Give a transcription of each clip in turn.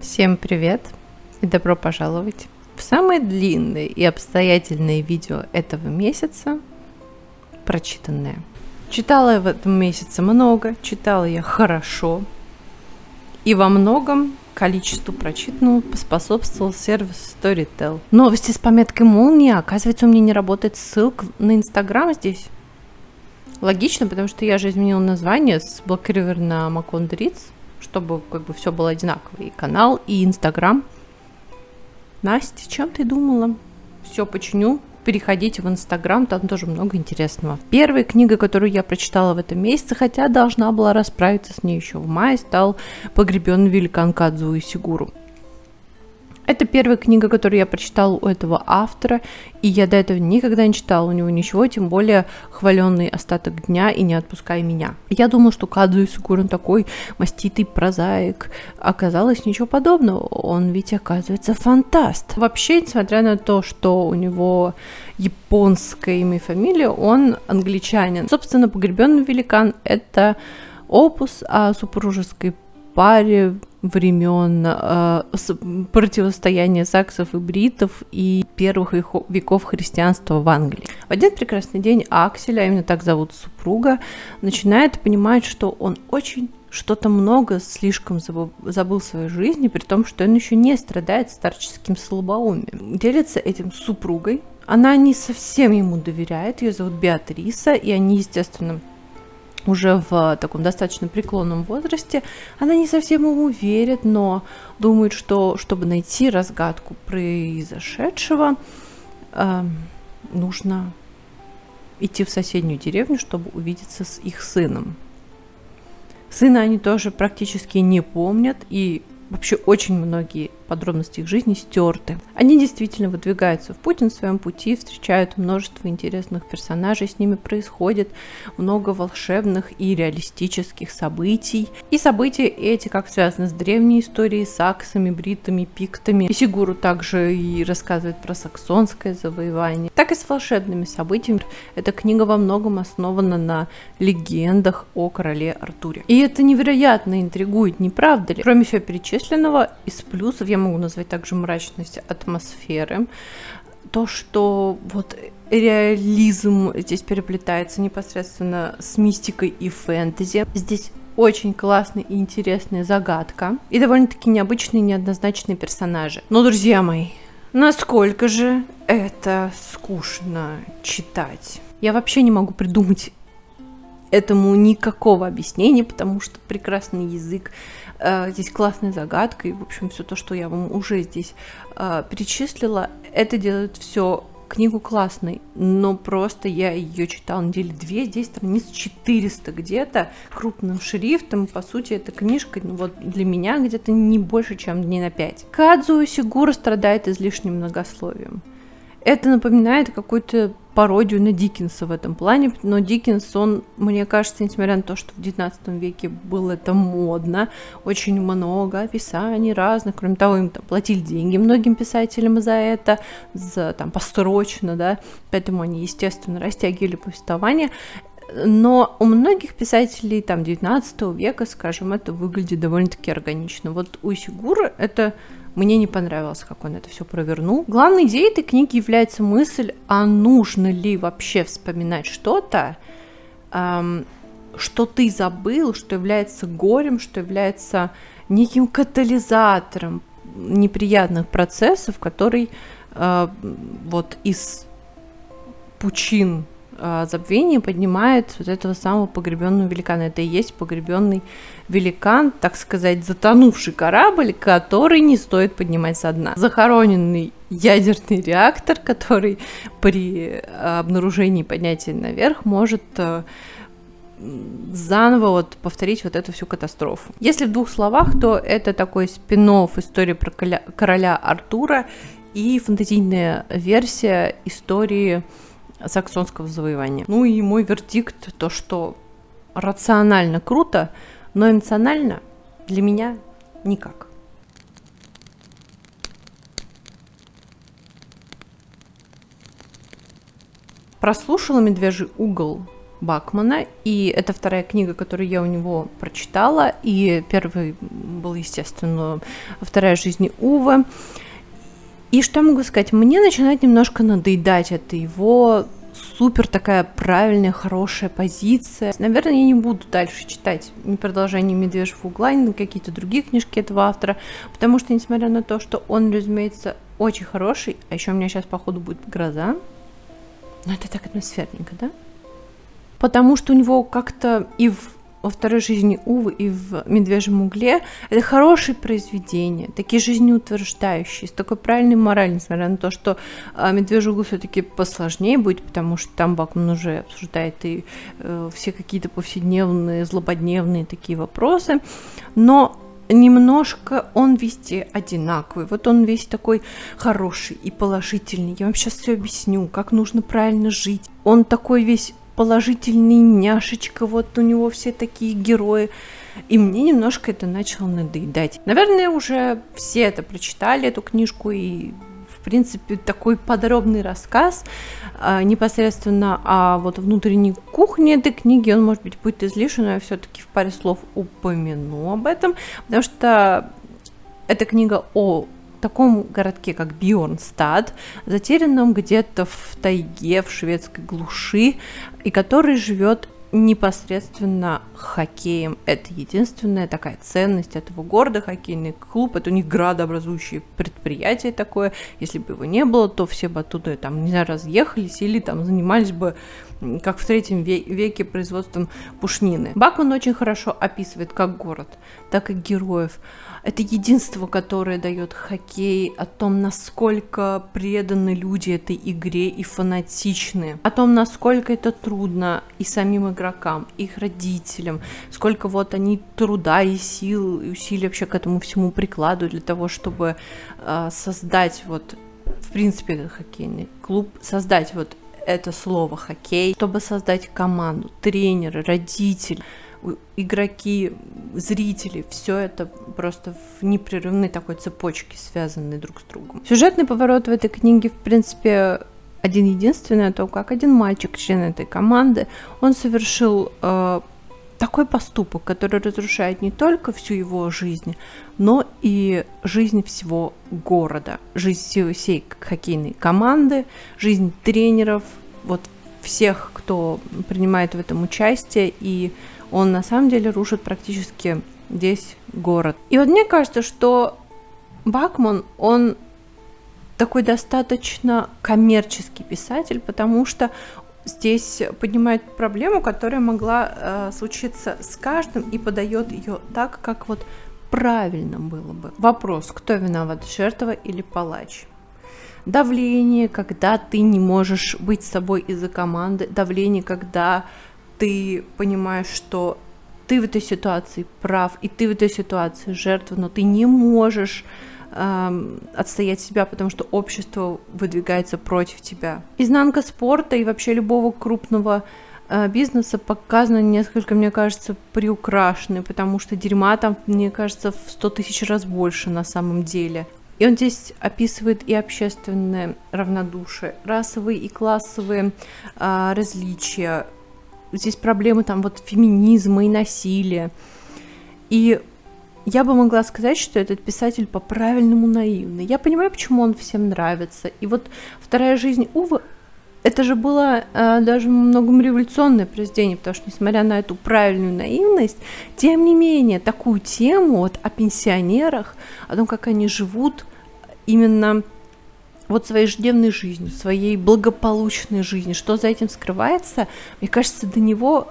Всем привет и добро пожаловать в самое длинное и обстоятельное видео этого месяца прочитанное. Читала я в этом месяце много, читала я хорошо, и во многом количеству прочитанного поспособствовал сервис Storytel. Новости с пометкой молния. Оказывается, у меня не работает ссылка на Инстаграм здесь. Логично, потому что я же изменила название с River на Ritz чтобы как бы все было одинаково. И канал, и Инстаграм. Настя, чем ты думала? Все починю. Переходите в Инстаграм, там тоже много интересного. Первая книга, которую я прочитала в этом месяце, хотя должна была расправиться с ней еще в мае, стал «Погребенный великан Кадзу и Сигуру». Это первая книга, которую я прочитала у этого автора, и я до этого никогда не читала у него ничего, тем более хваленный остаток дня и не отпускай меня. Я думала, что Кадзу Исукурин такой маститый прозаик. Оказалось ничего подобного. Он ведь оказывается фантаст. Вообще, несмотря на то, что у него японское имя и фамилия, он англичанин. Собственно, «Погребенный великан» — это опус о супружеской паре времен э, противостояния саксов и бритов и первых веков христианства в Англии. В один прекрасный день Аксель, а именно так зовут супруга, начинает понимать, что он очень что-то много слишком забыл, забыл в своей жизни, при том, что он еще не страдает старческим слабоумием. Делится этим супругой. Она не совсем ему доверяет, ее зовут Беатриса, и они, естественно, уже в таком достаточно преклонном возрасте, она не совсем ему верит, но думает, что чтобы найти разгадку произошедшего, э, нужно идти в соседнюю деревню, чтобы увидеться с их сыном. Сына они тоже практически не помнят, и вообще очень многие подробности их жизни стерты. Они действительно выдвигаются в путь на своем пути, встречают множество интересных персонажей, с ними происходит много волшебных и реалистических событий. И события эти как связаны с древней историей, саксами, бритами, пиктами. И Сигуру также и рассказывает про саксонское завоевание, так и с волшебными событиями. Эта книга во многом основана на легендах о короле Артуре. И это невероятно интригует, не правда ли? Кроме всего перечисленного, из плюсов я могу назвать также мрачность атмосферы. То, что вот реализм здесь переплетается непосредственно с мистикой и фэнтези. Здесь очень классная и интересная загадка. И довольно-таки необычные, неоднозначные персонажи. Но, друзья мои, насколько же это скучно читать. Я вообще не могу придумать этому никакого объяснения, потому что прекрасный язык, здесь классная загадка, и, в общем, все то, что я вам уже здесь э, перечислила, это делает все книгу классной, но просто я ее читала недели две, здесь страниц 400 где-то, крупным шрифтом, по сути, эта книжка, ну, вот для меня где-то не больше, чем дней на 5. Кадзу Сигура страдает излишним многословием. Это напоминает какую-то пародию на Диккенса в этом плане, но Диккенс, он, мне кажется, несмотря на то, что в 19 веке было это модно, очень много описаний разных, кроме того, им там платили деньги многим писателям за это, за там построчно, да, поэтому они, естественно, растягивали повествование, но у многих писателей там 19 века, скажем, это выглядит довольно-таки органично. Вот у Сигура это мне не понравилось, как он это все провернул. Главной идеей этой книги является мысль, а нужно ли вообще вспоминать что-то, эм, что ты забыл, что является горем, что является неким катализатором неприятных процессов, который э, вот из пучин э, забвения поднимает вот этого самого погребенного великана. Это и есть погребенный великан, так сказать, затонувший корабль, который не стоит поднимать со дна. Захороненный ядерный реактор, который при обнаружении поднятия наверх может э, заново вот повторить вот эту всю катастрофу. Если в двух словах, то это такой спин истории про короля Артура и фантазийная версия истории саксонского завоевания. Ну и мой вердикт, то что рационально круто, но эмоционально для меня никак. Прослушала «Медвежий угол» Бакмана, и это вторая книга, которую я у него прочитала, и первый был, естественно, «Вторая жизнь Увы». И что я могу сказать? Мне начинает немножко надоедать это его супер такая правильная, хорошая позиция. Наверное, я не буду дальше читать ни продолжение «Медвежьего угла», ни какие-то другие книжки этого автора, потому что, несмотря на то, что он, разумеется, очень хороший, а еще у меня сейчас, походу, будет гроза, но это так атмосферненько, да? Потому что у него как-то и в во второй жизни Увы и в Медвежьем угле это хорошие произведения, такие жизнеутверждающие, с такой правильной моралью, несмотря на то, что а, Медвежий угол все-таки посложнее будет, потому что там Бакман уже обсуждает и э, все какие-то повседневные, злободневные такие вопросы, но немножко он везде одинаковый. Вот он весь такой хороший и положительный. Я вам сейчас все объясню, как нужно правильно жить. Он такой весь положительный няшечка, вот у него все такие герои. И мне немножко это начало надоедать. Наверное, уже все это прочитали, эту книжку, и в принципе, такой подробный рассказ а, непосредственно о вот внутренней кухне этой книги, он, может быть, будет излишен, но я все-таки в паре слов упомяну об этом, потому что эта книга о таком городке, как Бьорнстад, затерянном где-то в тайге, в шведской глуши, и который живет непосредственно хоккеем. Это единственная такая ценность этого города, хоккейный клуб. Это у них градообразующее предприятие такое. Если бы его не было, то все бы оттуда там, не знаю, разъехались или там занимались бы как в третьем веке производством пушнины. Бакман очень хорошо описывает как город, так и героев это единство, которое дает хоккей, о том, насколько преданы люди этой игре и фанатичны, о том, насколько это трудно и самим игрокам, их родителям, сколько вот они труда и сил и усилий вообще к этому всему прикладывают для того, чтобы э, создать вот в принципе этот хоккейный клуб, создать вот это слово хоккей, чтобы создать команду, тренеры, родители, игроки, зрители, все это просто в непрерывной такой цепочке связаны друг с другом. Сюжетный поворот в этой книге, в принципе, один единственный, то как один мальчик, член этой команды, он совершил э, такой поступок, который разрушает не только всю его жизнь, но и жизнь всего города, жизнь всей хоккейной команды, жизнь тренеров, вот всех, кто принимает в этом участие, и он на самом деле рушит практически весь город. И вот мне кажется, что Бакман, он такой достаточно коммерческий писатель, потому что здесь поднимает проблему, которая могла э, случиться с каждым и подает ее так, как вот правильно было бы. Вопрос, кто виноват, жертва или палач? Давление, когда ты не можешь быть собой из-за команды, давление, когда ты понимаешь, что ты в этой ситуации прав, и ты в этой ситуации жертва, но ты не можешь эм, отстоять себя, потому что общество выдвигается против тебя. Изнанка спорта и вообще любого крупного э, бизнеса показана несколько, мне кажется, приукрашенной, потому что дерьма там, мне кажется, в сто тысяч раз больше на самом деле. И он здесь описывает и общественное равнодушие, расовые и классовые э, различия, здесь проблемы там вот феминизма и насилия. И я бы могла сказать, что этот писатель по-правильному наивный. Я понимаю, почему он всем нравится. И вот «Вторая жизнь Увы» это же было э, даже многом революционное произведение, потому что, несмотря на эту правильную наивность, тем не менее, такую тему вот о пенсионерах, о том, как они живут именно вот своей ежедневной жизнью, своей благополучной жизнью, что за этим скрывается, мне кажется, до него,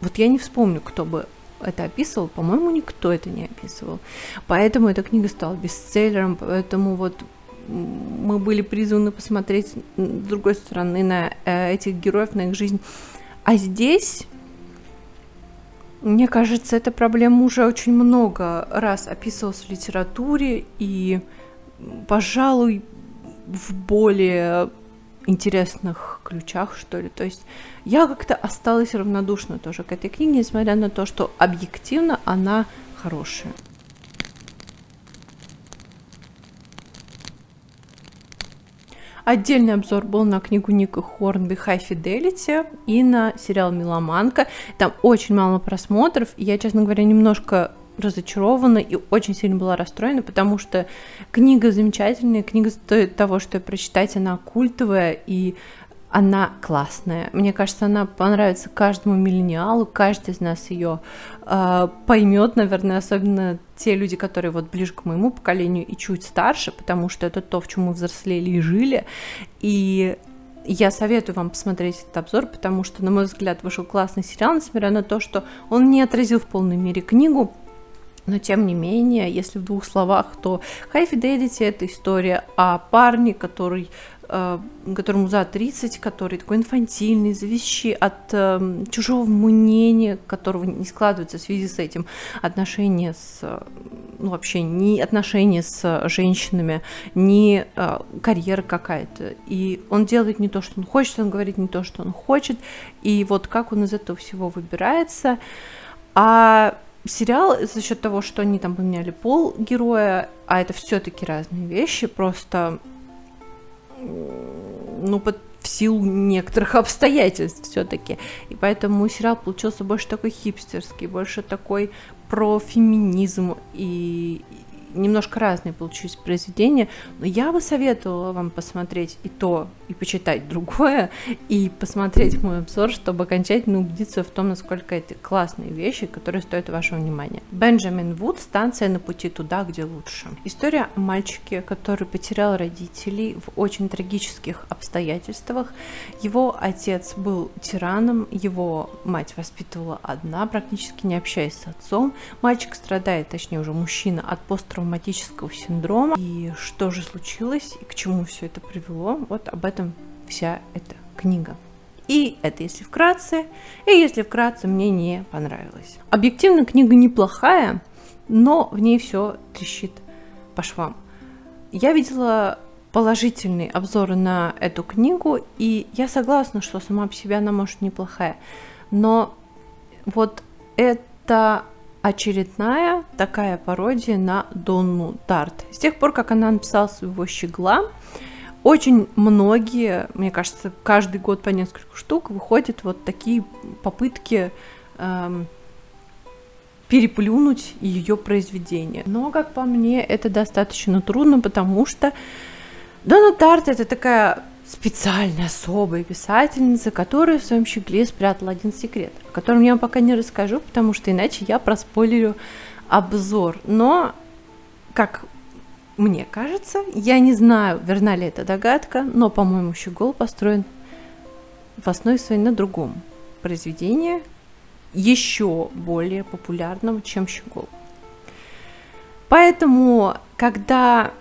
вот я не вспомню, кто бы это описывал, по-моему, никто это не описывал. Поэтому эта книга стала бестселлером, поэтому вот мы были призваны посмотреть с другой стороны на э, этих героев, на их жизнь. А здесь, мне кажется, эта проблема уже очень много раз описывалась в литературе, и, пожалуй, в более интересных ключах, что ли. То есть я как-то осталась равнодушна тоже к этой книге, несмотря на то, что объективно она хорошая. Отдельный обзор был на книгу Ника Хорнби «High Fidelity» и на сериал «Миломанка». Там очень мало просмотров, и я, честно говоря, немножко разочарована и очень сильно была расстроена, потому что книга замечательная, книга стоит того, что прочитать, она культовая и она классная. Мне кажется, она понравится каждому миллениалу, каждый из нас ее э, поймет, наверное, особенно те люди, которые вот ближе к моему поколению и чуть старше, потому что это то, в чем мы взрослели и жили. И я советую вам посмотреть этот обзор, потому что, на мой взгляд, вышел классный сериал, несмотря на то, что он не отразил в полной мере книгу, но тем не менее, если в двух словах, то High Fidelity это история о парне, который которому за 30, который такой инфантильный, зависящий от э, чужого мнения, которого не складывается в связи с этим отношения с, ну вообще ни отношения с женщинами, ни э, карьера какая-то. И он делает не то, что он хочет, он говорит не то, что он хочет, и вот как он из этого всего выбирается. А сериал за счет того, что они там поменяли пол героя, а это все-таки разные вещи, просто ну, под, в силу некоторых обстоятельств все-таки. И поэтому сериал получился больше такой хипстерский, больше такой про феминизм и, немножко разные получились произведения, но я бы советовала вам посмотреть и то, и почитать другое, и посмотреть мой обзор, чтобы окончательно убедиться в том, насколько это классные вещи, которые стоят вашего внимания. Бенджамин Вуд «Станция на пути туда, где лучше». История о мальчике, который потерял родителей в очень трагических обстоятельствах. Его отец был тираном, его мать воспитывала одна, практически не общаясь с отцом. Мальчик страдает, точнее уже мужчина, от посттравматического посттравматического синдрома. И что же случилось, и к чему все это привело, вот об этом вся эта книга. И это если вкратце, и если вкратце мне не понравилось. Объективно книга неплохая, но в ней все трещит по швам. Я видела положительные обзоры на эту книгу, и я согласна, что сама по себе она может неплохая. Но вот это очередная такая пародия на Донну Тарт. С тех пор, как она написала своего «Щегла», очень многие, мне кажется, каждый год по несколько штук выходят вот такие попытки эм, переплюнуть ее произведение. Но, как по мне, это достаточно трудно, потому что Донна Тарт это такая специальная особая писательница, которая в своем щегле спрятала один секрет, о котором я вам пока не расскажу, потому что иначе я проспойлерю обзор. Но, как мне кажется, я не знаю, верна ли эта догадка, но, по-моему, щегол построен в основе своей на другом произведении, еще более популярном, чем щегол. Поэтому, когда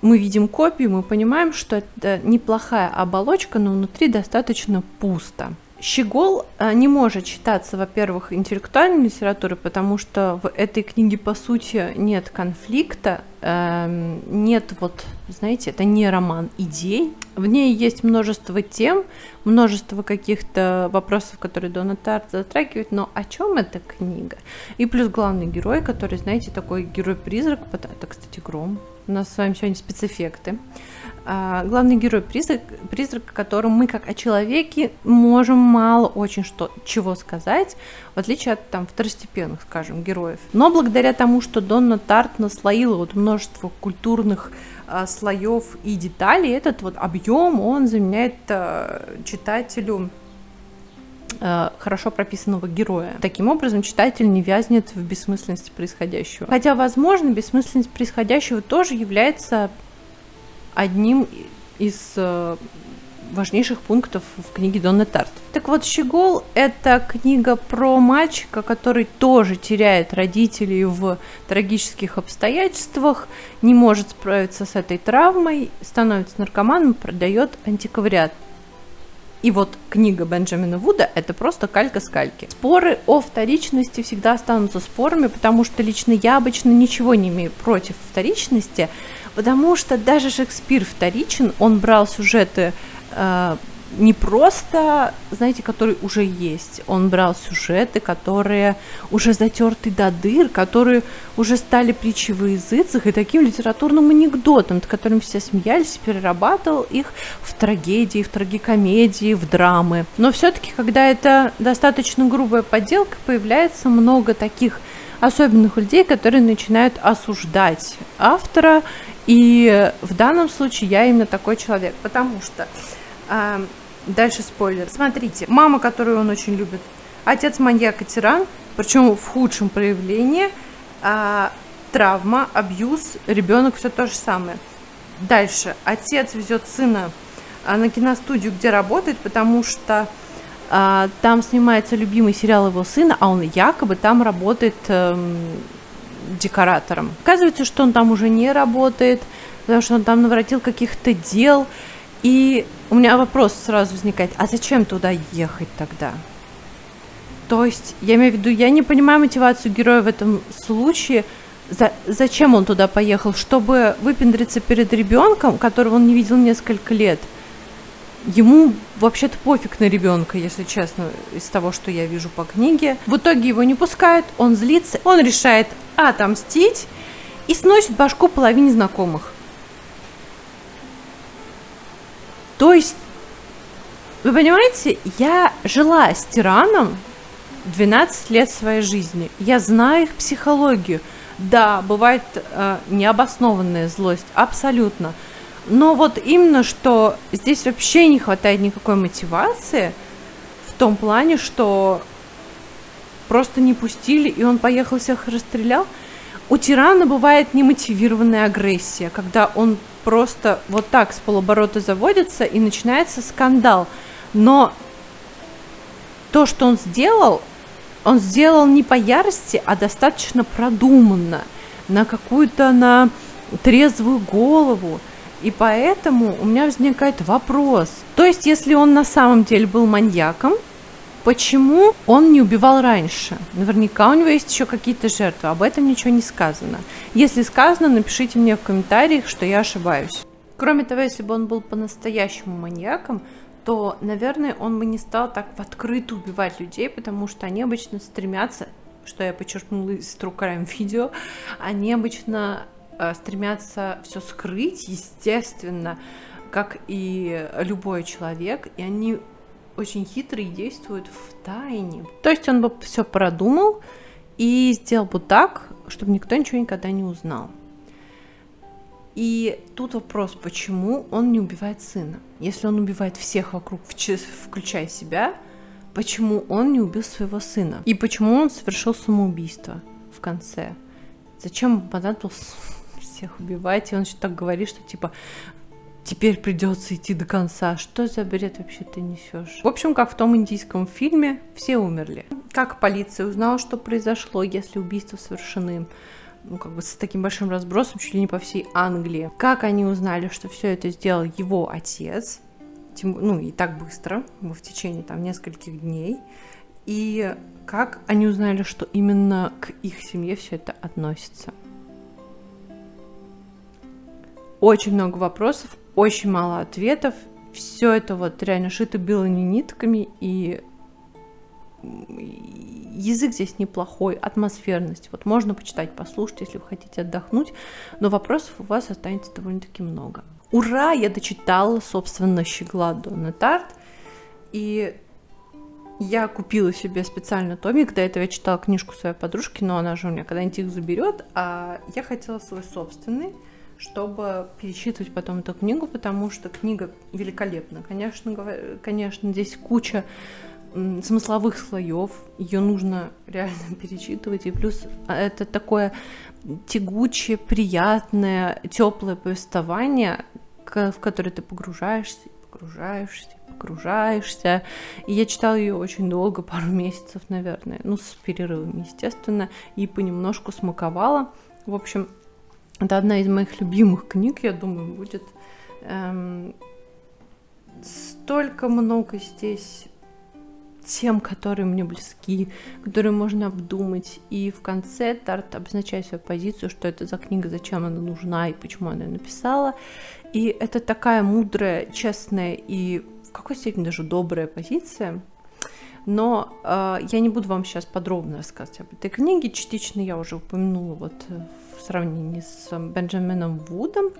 мы видим копию, мы понимаем, что это неплохая оболочка, но внутри достаточно пусто. Щегол э, не может считаться, во-первых, интеллектуальной литературой, потому что в этой книге, по сути, нет конфликта, эм, нет вот, знаете, это не роман идей. В ней есть множество тем, множество каких-то вопросов, которые Дона Тарт затрагивает, но о чем эта книга? И плюс главный герой, который, знаете, такой герой-призрак, это, кстати, Гром, у нас с вами сегодня спецэффекты. А, главный герой призрак, призрак, которым мы как о человеке можем мало очень что, чего сказать, в отличие от там второстепенных, скажем, героев. Но благодаря тому, что Донна Тарт наслоила вот множество культурных а, слоев и деталей, этот вот объем, он заменяет а, читателю хорошо прописанного героя. Таким образом, читатель не вязнет в бессмысленности происходящего. Хотя, возможно, бессмысленность происходящего тоже является одним из э, важнейших пунктов в книге Донны Тарт. Так вот, «Щегол» — это книга про мальчика, который тоже теряет родителей в трагических обстоятельствах, не может справиться с этой травмой, становится наркоманом, продает антиквариат. И вот книга Бенджамина Вуда – это просто калька с кальки. Споры о вторичности всегда останутся спорами, потому что лично я обычно ничего не имею против вторичности, потому что даже Шекспир вторичен, он брал сюжеты э, не просто, знаете, который уже есть. Он брал сюжеты, которые уже затерты до дыр, которые уже стали притчей в языцах и таким литературным анекдотом, над которым все смеялись, перерабатывал их в трагедии, в трагикомедии, в драмы. Но все-таки, когда это достаточно грубая подделка, появляется много таких особенных людей, которые начинают осуждать автора. И в данном случае я именно такой человек, потому что э, дальше спойлер. Смотрите, мама, которую он очень любит, отец маньяк и тиран, причем в худшем проявлении, э, травма, абьюз, ребенок все то же самое. Дальше отец везет сына на киностудию, где работает, потому что а, там снимается любимый сериал его сына, а он якобы там работает эм, декоратором. Оказывается, что он там уже не работает, потому что он там наворотил каких-то дел. И у меня вопрос сразу возникает, а зачем туда ехать тогда? То есть, я имею в виду, я не понимаю мотивацию героя в этом случае. За, зачем он туда поехал? Чтобы выпендриться перед ребенком, которого он не видел несколько лет – Ему вообще-то пофиг на ребенка, если честно, из того, что я вижу по книге. В итоге его не пускают, он злится, он решает отомстить и сносит башку половине знакомых. То есть, вы понимаете, я жила с тираном 12 лет своей жизни. Я знаю их психологию. Да, бывает э, необоснованная злость, абсолютно. Но вот именно, что здесь вообще не хватает никакой мотивации в том плане, что просто не пустили, и он поехал всех расстрелял. У тирана бывает немотивированная агрессия, когда он просто вот так с полоборота заводится и начинается скандал. Но то, что он сделал, он сделал не по ярости, а достаточно продуманно, на какую-то на трезвую голову. И поэтому у меня возникает вопрос. То есть, если он на самом деле был маньяком, почему он не убивал раньше? Наверняка у него есть еще какие-то жертвы, об этом ничего не сказано. Если сказано, напишите мне в комментариях, что я ошибаюсь. Кроме того, если бы он был по-настоящему маньяком, то, наверное, он бы не стал так в открытую убивать людей, потому что они обычно стремятся, что я подчеркнула из Crime видео, они обычно Э, стремятся все скрыть, естественно, как и любой человек, и они очень хитрые действуют в тайне. То есть он бы все продумал и сделал бы так, чтобы никто ничего никогда не узнал. И тут вопрос, почему он не убивает сына? Если он убивает всех вокруг, включая себя, почему он не убил своего сына? И почему он совершил самоубийство в конце? Зачем понадобился всех убивать, и он еще так говорит, что типа теперь придется идти до конца. Что за бред вообще ты несешь? В общем, как в том индийском фильме, все умерли. Как полиция узнала, что произошло, если убийства совершены ну, как бы с таким большим разбросом чуть ли не по всей Англии. Как они узнали, что все это сделал его отец, тем, ну, и так быстро, в течение там нескольких дней, и как они узнали, что именно к их семье все это относится очень много вопросов, очень мало ответов. Все это вот реально шито белыми нитками, и язык здесь неплохой, атмосферность. Вот можно почитать, послушать, если вы хотите отдохнуть, но вопросов у вас останется довольно-таки много. Ура! Я дочитала, собственно, «Щегла Донна Тарт», и я купила себе специально томик, до этого я читала книжку своей подружки, но она же у меня когда-нибудь их заберет, а я хотела свой собственный, чтобы перечитывать потом эту книгу, потому что книга великолепна. Конечно, конечно, здесь куча смысловых слоев, ее нужно реально перечитывать, и плюс а, это такое тягучее, приятное, теплое повествование, в которое ты погружаешься, погружаешься, погружаешься. И я читала ее очень долго, пару месяцев, наверное, ну, с перерывами, естественно, и понемножку смаковала. В общем, это одна из моих любимых книг, я думаю, будет. Эм, столько много здесь тем, которые мне близки, которые можно обдумать. И в конце Тарт обозначает свою позицию, что это за книга, зачем она нужна и почему она ее написала. И это такая мудрая, честная и в какой степени даже добрая позиция. Но э, я не буду вам сейчас подробно рассказывать об этой книге. Частично я уже упомянула вот э, в сравнении с Бенджамином Вудом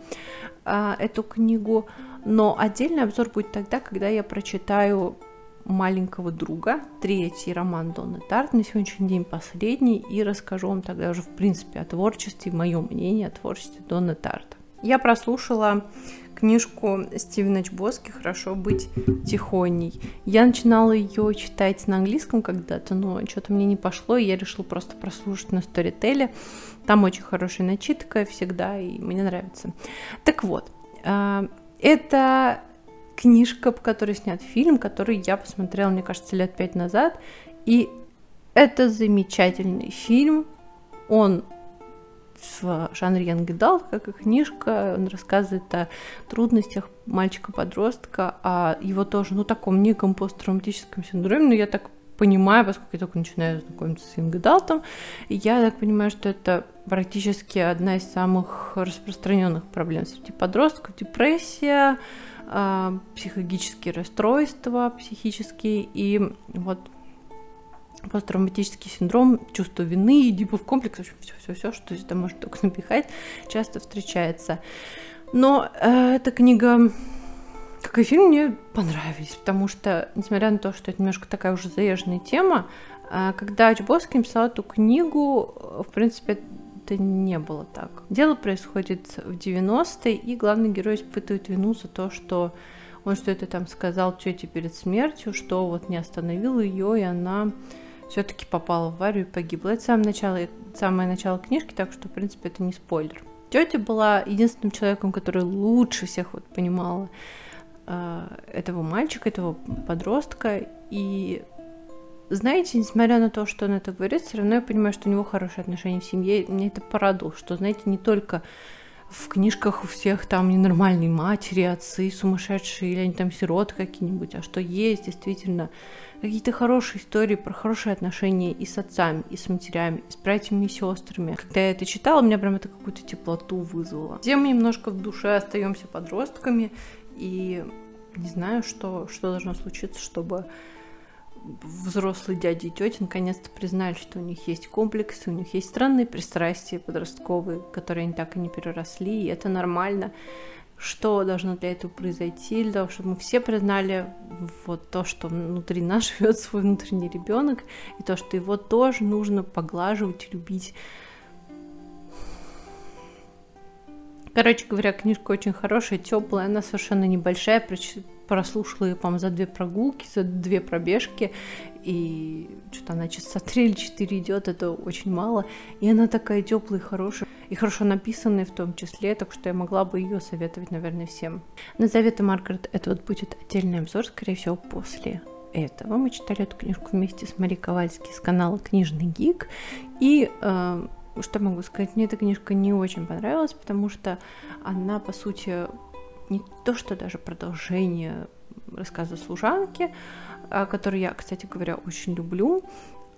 э, эту книгу. Но отдельный обзор будет тогда, когда я прочитаю маленького друга, третий роман Донны Тарт, на сегодняшний день последний, и расскажу вам тогда уже, в принципе, о творчестве, мое мнение о творчестве Донны Тарта. Я прослушала книжку Стивена Чбоски «Хорошо быть тихоней». Я начинала ее читать на английском когда-то, но что-то мне не пошло, и я решила просто прослушать на Storytel. Там очень хорошая начитка всегда, и мне нравится. Так вот, а, это книжка, по которой снят фильм, который я посмотрела, мне кажется, лет пять назад. И это замечательный фильм. Он в жанре Adult, как и книжка, он рассказывает о трудностях мальчика-подростка, о его тоже, ну, таком неком посттравматическом синдроме, но я так понимаю, поскольку я только начинаю знакомиться с Adult, я так понимаю, что это практически одна из самых распространенных проблем среди подростков, депрессия, э, психологические расстройства психические. И вот посттравматический синдром, чувство вины, Эдипов комплекс, в общем, все-все-все, что сюда может только напихать, часто встречается. Но э, эта книга, как и фильм, мне понравились, потому что, несмотря на то, что это немножко такая уже заезженная тема, э, когда Чбовский писал эту книгу, в принципе, это не было так. Дело происходит в 90-е, и главный герой испытывает вину за то, что он что-то там сказал тете перед смертью, что вот не остановил ее, и она все-таки попала в аварию и погибла. Это самое начало, самое начало книжки, так что, в принципе, это не спойлер. Тетя была единственным человеком, который лучше всех вот понимала э, этого мальчика, этого подростка, и знаете, несмотря на то, что он это говорит, все равно я понимаю, что у него хорошие отношения в семье. Мне это порадовало, что, знаете, не только в книжках у всех там ненормальные матери, отцы сумасшедшие, или они там сироты какие-нибудь, а что есть действительно какие-то хорошие истории про хорошие отношения и с отцами, и с матерями, и с братьями и сестрами. Когда я это читала, у меня прям это какую-то теплоту вызвало. Все мы немножко в душе остаемся подростками, и не знаю, что, что должно случиться, чтобы взрослые дяди и тети наконец-то признали, что у них есть комплексы, у них есть странные пристрастия подростковые, которые они так и не переросли, и это нормально. Что должно для этого произойти, для того, чтобы мы все признали вот то, что внутри нас живет свой внутренний ребенок, и то, что его тоже нужно поглаживать, любить. Короче говоря, книжка очень хорошая, теплая, она совершенно небольшая, прослушала ее, по-моему, за две прогулки, за две пробежки, и что-то она часа три или четыре идет, это очень мало, и она такая теплая хорошая, и хорошо написанная в том числе, так что я могла бы ее советовать, наверное, всем. На заветы Маргарет это вот будет отдельный обзор, скорее всего, после этого. Мы читали эту книжку вместе с Марией Ковальски с канала Книжный Гик, и э, что могу сказать, мне эта книжка не очень понравилась, потому что она, по сути, не то, что даже продолжение рассказа служанки, а, который я, кстати говоря, очень люблю,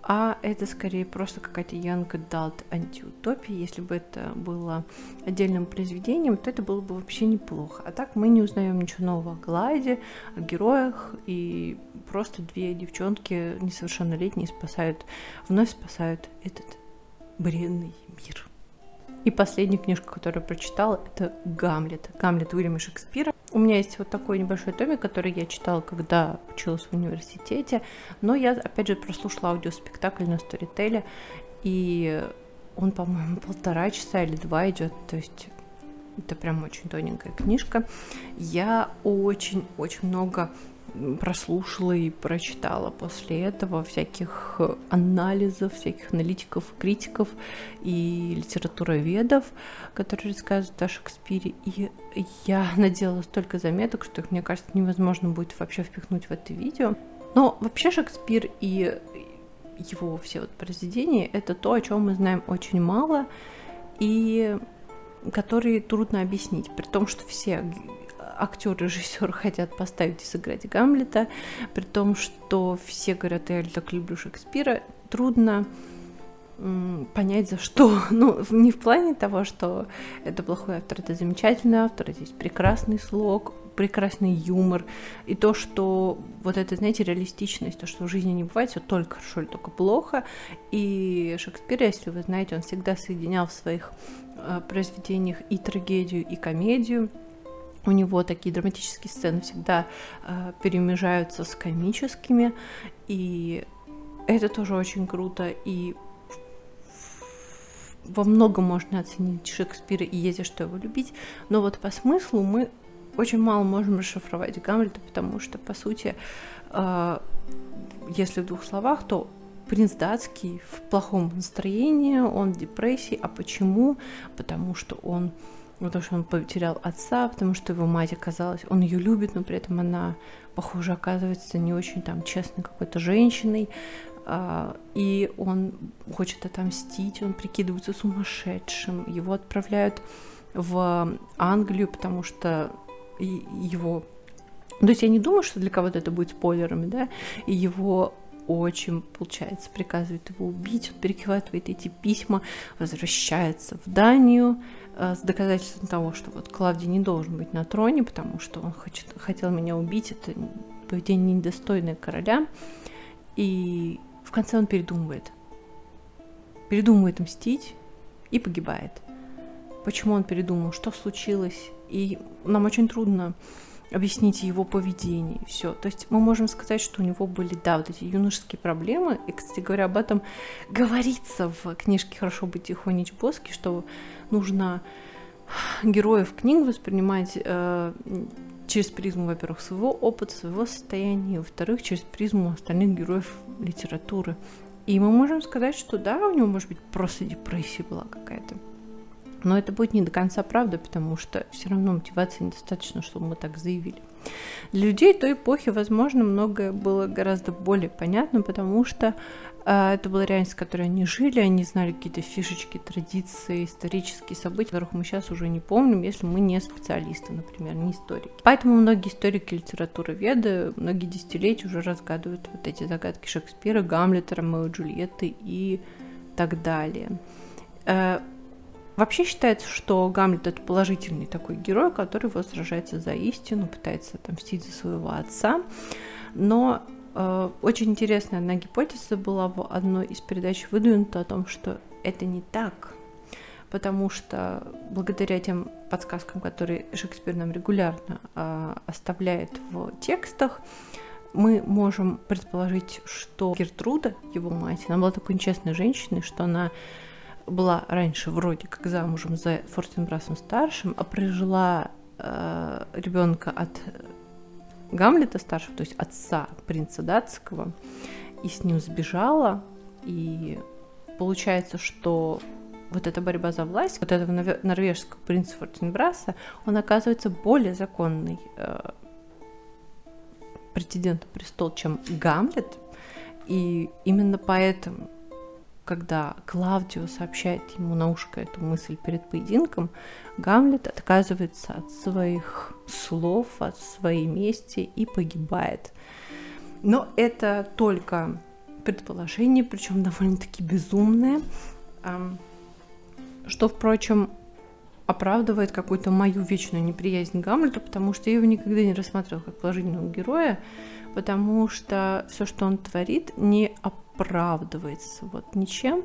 а это скорее просто какая-то young adult антиутопия. Если бы это было отдельным произведением, то это было бы вообще неплохо. А так мы не узнаем ничего нового о Гладе, о героях, и просто две девчонки несовершеннолетние спасают, вновь спасают этот бренный мир. И последняя книжка, которую я прочитала, это «Гамлет». «Гамлет» Уильяма Шекспира. У меня есть вот такой небольшой томик, который я читала, когда училась в университете. Но я, опять же, прослушала аудиоспектакль на Storytel, и он, по-моему, полтора часа или два идет, то есть это прям очень тоненькая книжка. Я очень-очень много прослушала и прочитала после этого всяких э, анализов, всяких аналитиков, критиков и литературоведов, которые рассказывают о Шекспире. И я наделала столько заметок, что их, мне кажется, невозможно будет вообще впихнуть в это видео. Но вообще Шекспир и его все вот произведения — это то, о чем мы знаем очень мало, и которые трудно объяснить, при том, что все актер и режиссер хотят поставить и сыграть Гамлета, при том, что все говорят, я так люблю Шекспира, трудно понять, за что. Ну, не в плане того, что это плохой автор, это замечательный автор, здесь прекрасный слог, прекрасный юмор, и то, что вот это, знаете, реалистичность, то, что в жизни не бывает все только хорошо или только плохо. И Шекспир, если вы знаете, он всегда соединял в своих э, произведениях и трагедию, и комедию. У него такие драматические сцены всегда э, перемежаются с комическими, и это тоже очень круто. И во многом можно оценить Шекспира и за что его любить, но вот по смыслу мы очень мало можем расшифровать Гамлета, потому что, по сути, э, если в двух словах, то принц датский в плохом настроении, он в депрессии. А почему? Потому что он потому что он потерял отца, потому что его мать оказалась, он ее любит, но при этом она, похоже, оказывается не очень там честной какой-то женщиной, а, и он хочет отомстить, он прикидывается сумасшедшим, его отправляют в Англию, потому что его... То есть я не думаю, что для кого-то это будет спойлерами, да, и его очень, получается, приказывает его убить, он перехватывает эти письма, возвращается в Данию э, с доказательством того, что вот Клавдий не должен быть на троне, потому что он хочет, хотел меня убить, это поведение недостойное короля. И в конце он передумывает. Передумывает мстить и погибает. Почему он передумал, что случилось, и нам очень трудно объяснить его поведение, все. То есть мы можем сказать, что у него были, да, вот эти юношеские проблемы, и, кстати говоря, об этом говорится в книжке «Хорошо быть тихонечь Боски», что нужно героев книг воспринимать э, через призму, во-первых, своего опыта, своего состояния, и, во-вторых, через призму остальных героев литературы. И мы можем сказать, что да, у него, может быть, просто депрессия была какая-то. Но это будет не до конца правда, потому что все равно мотивации недостаточно, чтобы мы так заявили. Для людей той эпохи, возможно, многое было гораздо более понятно, потому что э, это была реальность, в которой они жили, они знали какие-то фишечки, традиции, исторические события, которых мы сейчас уже не помним, если мы не специалисты, например, не историки. Поэтому многие историки литературы веды многие десятилетия уже разгадывают вот эти загадки Шекспира, Гамлета, Ромео и Джульетты и так далее. Э, Вообще считается, что Гамлет это положительный такой герой, который вот сражается за истину, пытается отомстить за своего отца. Но э, очень интересная одна гипотеза была в одной из передач выдвинута о том, что это не так, потому что благодаря тем подсказкам, которые Шекспир нам регулярно э, оставляет в текстах, мы можем предположить, что Гертруда, его мать, она была такой нечестной женщиной, что она была раньше вроде как замужем за Фортенбрасом старшим, а прожила э, ребенка от Гамлета старшего, то есть отца принца датского, и с ним сбежала, и получается, что вот эта борьба за власть, вот этого норвежского принца Фортенбраса, он оказывается более законный э, претендент на престол, чем Гамлет, и именно поэтому когда Клавдио сообщает ему на ушко эту мысль перед поединком, Гамлет отказывается от своих слов, от своей мести и погибает. Но это только предположение, причем довольно-таки безумное, что, впрочем, оправдывает какую-то мою вечную неприязнь Гамлету, потому что я его никогда не рассматривала как положительного героя, потому что все, что он творит, не оправдывается вот ничем.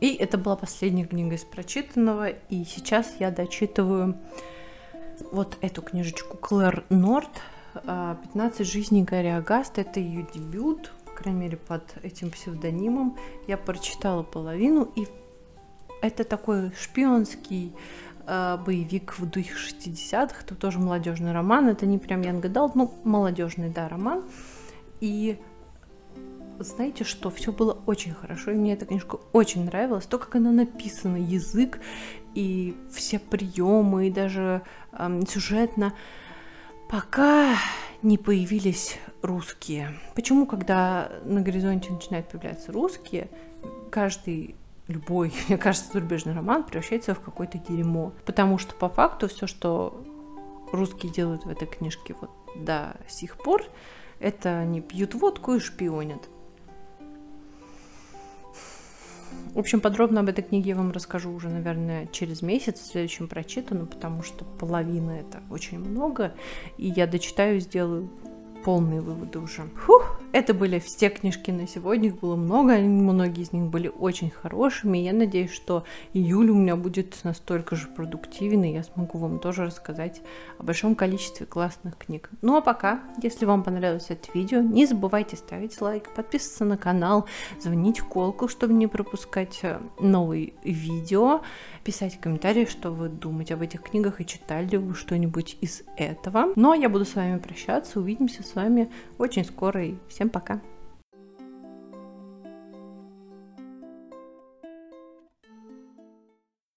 И это была последняя книга из прочитанного, и сейчас я дочитываю вот эту книжечку Клэр Норт «15 жизней Гарри Агаста». Это ее дебют, по крайней мере, под этим псевдонимом. Я прочитала половину, и это такой шпионский боевик в духе 60-х. Это тоже молодежный роман. Это не прям Янг Адалт, ну, молодежный, да, роман. И знаете что, все было очень хорошо, и мне эта книжка очень нравилась, то, как она написана, язык и все приемы, и даже эм, сюжетно, пока не появились русские. Почему, когда на горизонте начинают появляться русские, каждый любой, мне кажется, зарубежный роман превращается в какое-то дерьмо. Потому что по факту все, что русские делают в этой книжке вот до сих пор, это они пьют водку и шпионят. В общем, подробно об этой книге я вам расскажу уже, наверное, через месяц, в следующем прочитанном, потому что половина это очень много, и я дочитаю, сделаю полные выводы уже. Фух, это были все книжки на сегодня, их было много, многие из них были очень хорошими. Я надеюсь, что июль у меня будет настолько же продуктивен, и я смогу вам тоже рассказать о большом количестве классных книг. Ну а пока, если вам понравилось это видео, не забывайте ставить лайк, подписываться на канал, звонить в колокол, чтобы не пропускать э, новые видео, писать комментарии, что вы думаете об этих книгах и читали ли вы что-нибудь из этого. Но ну, а я буду с вами прощаться, увидимся с вами очень скоро и всем пока!